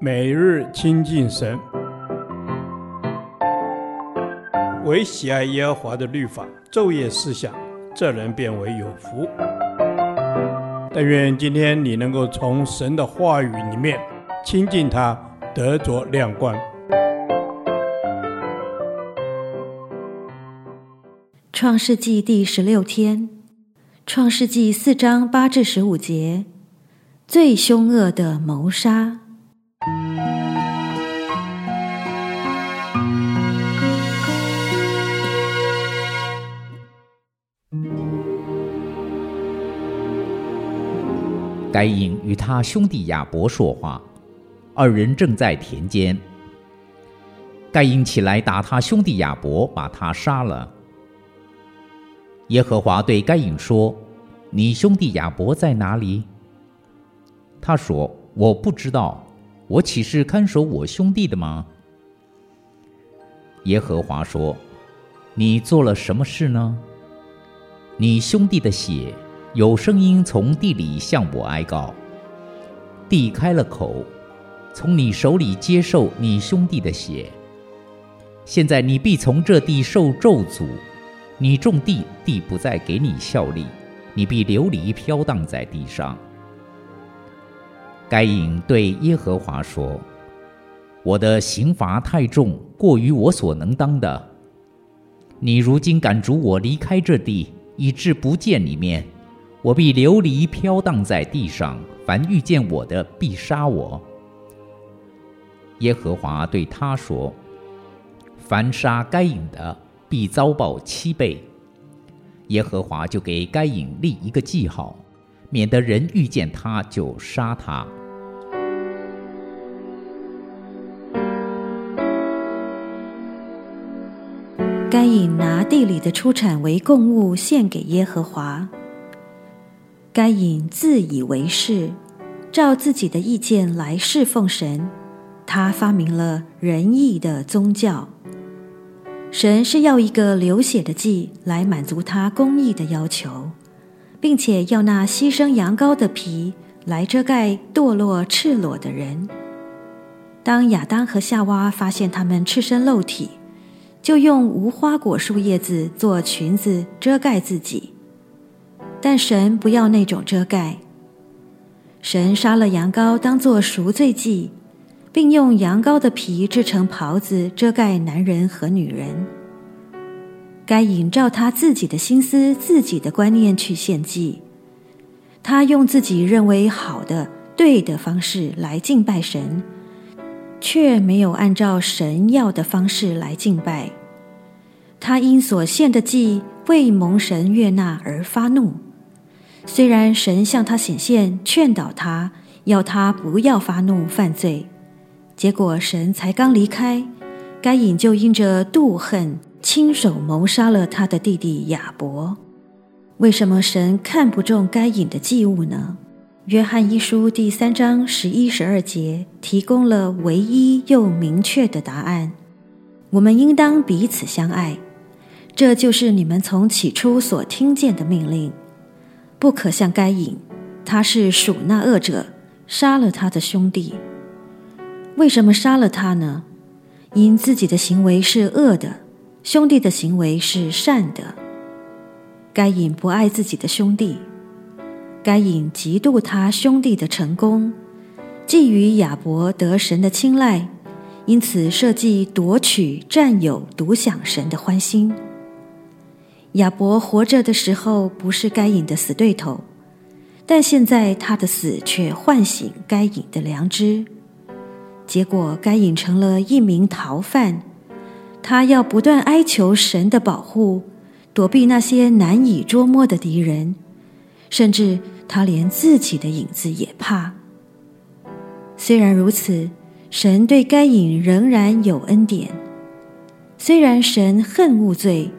每日亲近神，唯喜爱耶和华的律法，昼夜思想，这人便为有福。但愿今天你能够从神的话语里面亲近他，得着亮光。创世纪第十六天，创世纪四章八至十五节，最凶恶的谋杀。该隐与他兄弟亚伯说话，二人正在田间。该隐起来打他兄弟亚伯，把他杀了。耶和华对该隐说：“你兄弟亚伯在哪里？”他说：“我不知道，我岂是看守我兄弟的吗？”耶和华说：“你做了什么事呢？你兄弟的血有声音从地里向我哀告，地开了口，从你手里接受你兄弟的血。现在你必从这地受咒诅。”你种地，地不再给你效力，你必流离飘荡在地上。该隐对耶和华说：“我的刑罚太重，过于我所能当的。你如今赶逐我离开这地，以致不见你面，我必流离飘荡在地上。凡遇见我的，必杀我。”耶和华对他说：“凡杀该隐的。”必遭报七倍。耶和华就给该隐立一个记号，免得人遇见他就杀他。该隐拿地里的出产为供物献给耶和华。该隐自以为是，照自己的意见来侍奉神，他发明了仁义的宗教。神是要一个流血的祭来满足他公义的要求，并且要那牺牲羊羔的皮来遮盖堕落赤裸的人。当亚当和夏娃发现他们赤身露体，就用无花果树叶子做裙子遮盖自己。但神不要那种遮盖，神杀了羊羔当做赎罪祭。并用羊羔的皮制成袍子遮盖男人和女人。该隐照他自己的心思、自己的观念去献祭，他用自己认为好的、对的方式来敬拜神，却没有按照神要的方式来敬拜。他因所献的祭未蒙神悦纳而发怒，虽然神向他显现，劝导他，要他不要发怒犯罪。结果神才刚离开，该隐就因着妒恨，亲手谋杀了他的弟弟亚伯。为什么神看不中该隐的祭物呢？约翰一书第三章十一、十二节提供了唯一又明确的答案：我们应当彼此相爱，这就是你们从起初所听见的命令。不可像该隐，他是属那恶者，杀了他的兄弟。为什么杀了他呢？因自己的行为是恶的，兄弟的行为是善的。该隐不爱自己的兄弟，该隐嫉妒他兄弟的成功，觊觎亚伯得神的青睐，因此设计夺取、占有、独享神的欢心。亚伯活着的时候不是该隐的死对头，但现在他的死却唤醒该隐的良知。结果，该隐成了一名逃犯，他要不断哀求神的保护，躲避那些难以捉摸的敌人，甚至他连自己的影子也怕。虽然如此，神对该隐仍然有恩典。虽然神恨恶罪，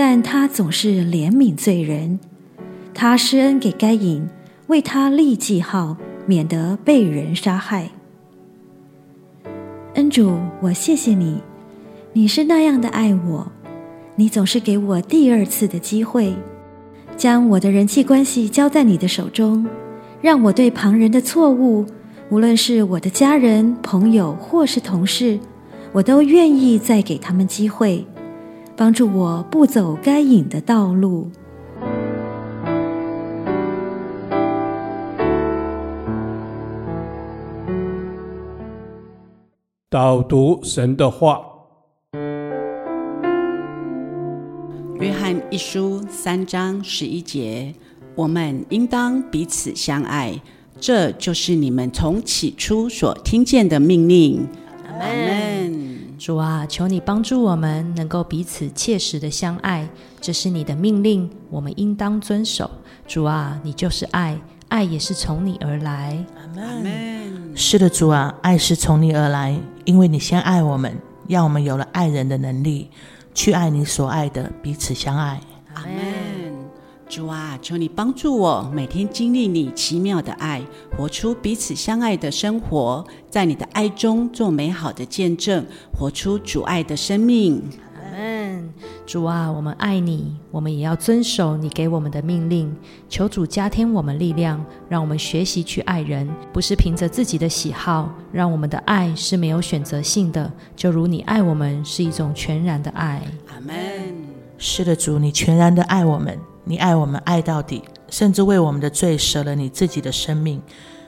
但他总是怜悯罪人。他施恩给该隐，为他立记号，免得被人杀害。恩主，我谢谢你，你是那样的爱我，你总是给我第二次的机会，将我的人际关系交在你的手中，让我对旁人的错误无论是我的家人、朋友或是同事，我都愿意再给他们机会，帮助我不走该隐的道路。导读神的话，《约翰一书》三章十一节：我们应当彼此相爱，这就是你们从起初所听见的命令。阿门。主啊，求你帮助我们能够彼此切实的相爱，这是你的命令，我们应当遵守。主啊，你就是爱，爱也是从你而来。阿门。是的，主啊，爱是从你而来，因为你先爱我们，让我们有了爱人的能力，去爱你所爱的，彼此相爱。阿门。主啊，求你帮助我，每天经历你奇妙的爱，活出彼此相爱的生活，在你的爱中做美好的见证，活出主爱的生命。阿门主啊，我们爱你，我们也要遵守你给我们的命令。求主加添我们力量，让我们学习去爱人，不是凭着自己的喜好。让我们的爱是没有选择性的，就如你爱我们是一种全然的爱。阿门。是的，主，你全然的爱我们，你爱我们爱到底，甚至为我们的罪舍了你自己的生命。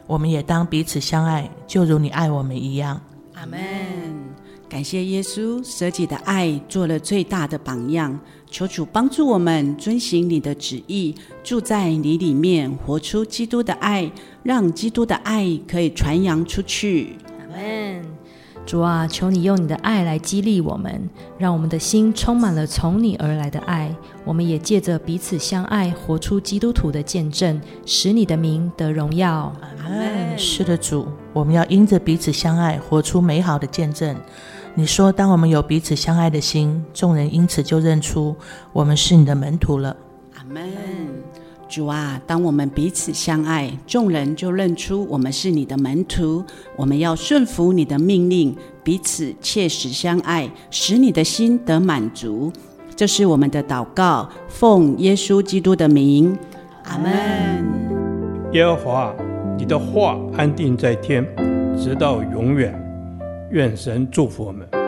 我们也当彼此相爱，就如你爱我们一样。阿门。感谢耶稣舍己的爱做了最大的榜样，求主帮助我们遵行你的旨意，住在你里面，活出基督的爱，让基督的爱可以传扬出去。主啊，求你用你的爱来激励我们，让我们的心充满了从你而来的爱。我们也借着彼此相爱，活出基督徒的见证，使你的名得荣耀。阿门。是的，主，我们要因着彼此相爱，活出美好的见证。你说：“当我们有彼此相爱的心，众人因此就认出我们是你的门徒了。”阿门。主啊，当我们彼此相爱，众人就认出我们是你的门徒。我们要顺服你的命令，彼此切实相爱，使你的心得满足。这是我们的祷告，奉耶稣基督的名。阿门。耶和华，你的话安定在天，直到永远。愿神祝福我们。